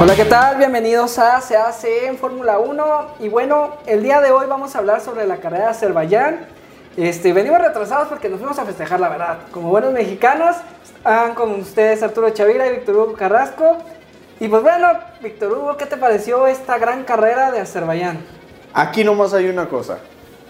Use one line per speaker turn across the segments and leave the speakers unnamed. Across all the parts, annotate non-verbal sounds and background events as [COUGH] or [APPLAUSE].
Hola, ¿qué tal? Bienvenidos a Se en Fórmula 1. Y bueno, el día de hoy vamos a hablar sobre la carrera de Azerbaiyán. Este, venimos retrasados porque nos fuimos a festejar, la verdad. Como buenos mexicanos, están con ustedes Arturo Chavira y Víctor Hugo Carrasco. Y pues bueno, Víctor Hugo, ¿qué te pareció esta gran carrera de Azerbaiyán?
Aquí nomás hay una cosa.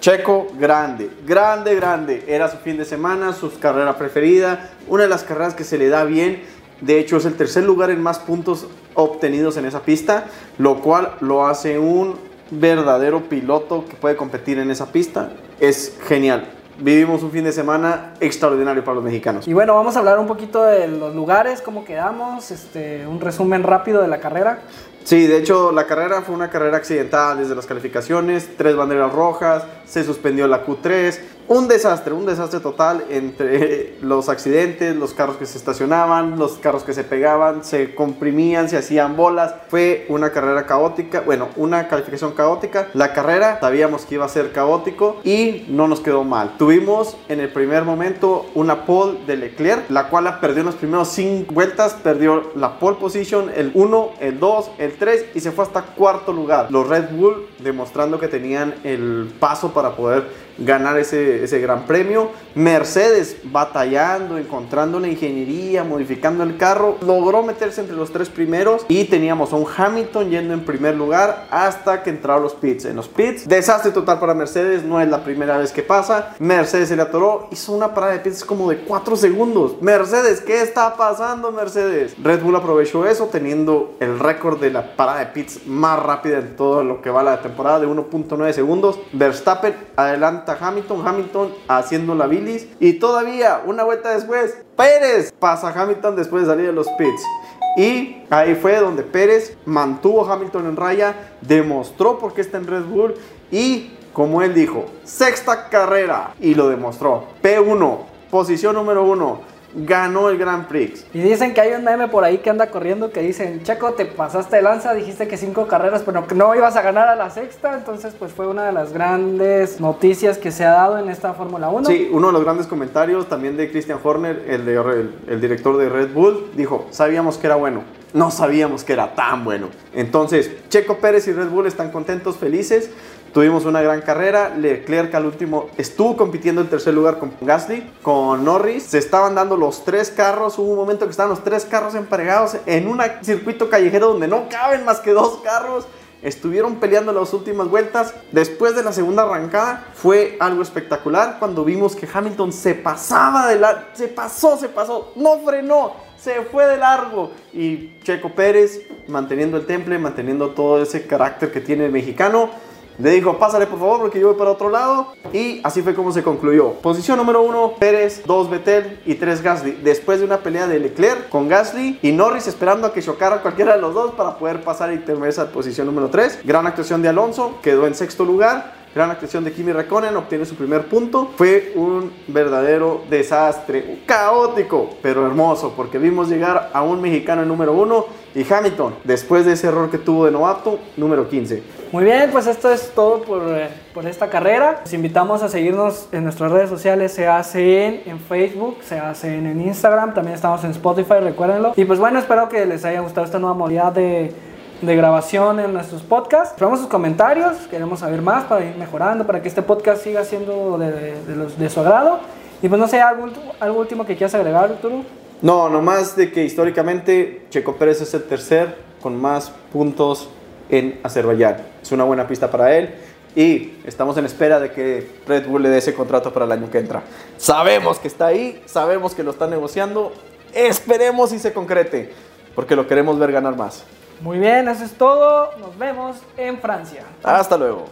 Checo, grande, grande, grande. Era su fin de semana, su carrera preferida, una de las carreras que se le da bien. De hecho, es el tercer lugar en más puntos obtenidos en esa pista, lo cual lo hace un verdadero piloto que puede competir en esa pista. Es genial. Vivimos un fin de semana extraordinario para los mexicanos.
Y bueno, vamos a hablar un poquito de los lugares, cómo quedamos, este, un resumen rápido de la carrera.
Sí, de hecho la carrera fue una carrera accidentada desde las calificaciones, tres banderas rojas, se suspendió la Q3, un desastre, un desastre total entre [LAUGHS] los accidentes, los carros que se estacionaban, los carros que se pegaban, se comprimían, se hacían bolas. Fue una carrera caótica, bueno, una calificación caótica. La carrera sabíamos que iba a ser caótico y no nos quedó mal. Tuvimos en el primer momento una pole de Leclerc, la cual perdió en los primeros 5 vueltas, perdió la pole position, el 1, el 2, el 3 y se fue hasta cuarto lugar. Los Red Bull demostrando que tenían el paso para poder ganar ese, ese gran premio. Mercedes batallando, encontrando la ingeniería, modificando el carro, logró meterse entre los tres primeros y teníamos a un Hamilton yendo en primer lugar hasta que entraron los pits. En los pits, desastre total para Mercedes, no es la primera vez que pasa. Mercedes se le atoró, hizo una parada de pits como de 4 segundos. Mercedes, ¿qué está pasando Mercedes? Red Bull aprovechó eso teniendo el récord de la parada de pits más rápida en todo lo que va la temporada de 1.9 segundos. Verstappen Hamilton, Hamilton haciendo la bilis y todavía una vuelta después Pérez pasa a Hamilton después de salir de los pits. Y ahí fue donde Pérez mantuvo a Hamilton en raya, demostró por qué está en Red Bull y como él dijo, sexta carrera y lo demostró. P1, posición número uno ganó el Grand Prix.
Y dicen que hay un meme por ahí que anda corriendo que dicen, Checo, te pasaste de lanza, dijiste que cinco carreras, pero que no ibas a ganar a la sexta, entonces pues fue una de las grandes noticias que se ha dado en esta Fórmula 1.
Sí, uno de los grandes comentarios también de Christian Horner, el, de, el, director de Red Bull, dijo, sabíamos que era bueno, no sabíamos que era tan bueno. Entonces, Checo Pérez y Red Bull están contentos, felices. Tuvimos una gran carrera. Leclerc al último estuvo compitiendo en tercer lugar con Gasly, con Norris. Se estaban dando los tres carros. Hubo un momento que estaban los tres carros emparejados en un circuito callejero donde no caben más que dos carros. Estuvieron peleando las últimas vueltas. Después de la segunda arrancada fue algo espectacular cuando vimos que Hamilton se pasaba de la... Se pasó, se pasó. No frenó. Se fue de largo. Y Checo Pérez manteniendo el temple, manteniendo todo ese carácter que tiene el mexicano le dijo, pásale por favor porque yo voy para otro lado. Y así fue como se concluyó. Posición número uno, Pérez, dos Vettel y tres Gasly. Después de una pelea de Leclerc con Gasly y Norris esperando a que chocara cualquiera de los dos para poder pasar y tener esa posición número tres. Gran actuación de Alonso, quedó en sexto lugar. Gran actuación de Kimi Raikkonen, obtiene su primer punto. Fue un verdadero desastre, caótico, pero hermoso, porque vimos llegar a un mexicano en número uno y Hamilton, después de ese error que tuvo de novato, número 15.
Muy bien, pues esto es todo por, eh, por esta carrera. Los invitamos a seguirnos en nuestras redes sociales, se hacen en Facebook, se hacen en Instagram, también estamos en Spotify, recuérdenlo. Y pues bueno, espero que les haya gustado esta nueva modalidad de de grabación en nuestros podcasts. Esperamos sus comentarios, queremos saber más para ir mejorando, para que este podcast siga siendo de, los, de su agrado. Y pues no sé, ¿algo, algo último que quieras agregar, Arturo?
No, nomás de que históricamente Checo Pérez es el tercer con más puntos en Azerbaiyán. Es una buena pista para él y estamos en espera de que Red Bull le dé ese contrato para el año que entra. Sabemos que está ahí, sabemos que lo está negociando, esperemos y se concrete, porque lo queremos ver ganar más.
Muy bien, eso es todo. Nos vemos en Francia.
Hasta luego.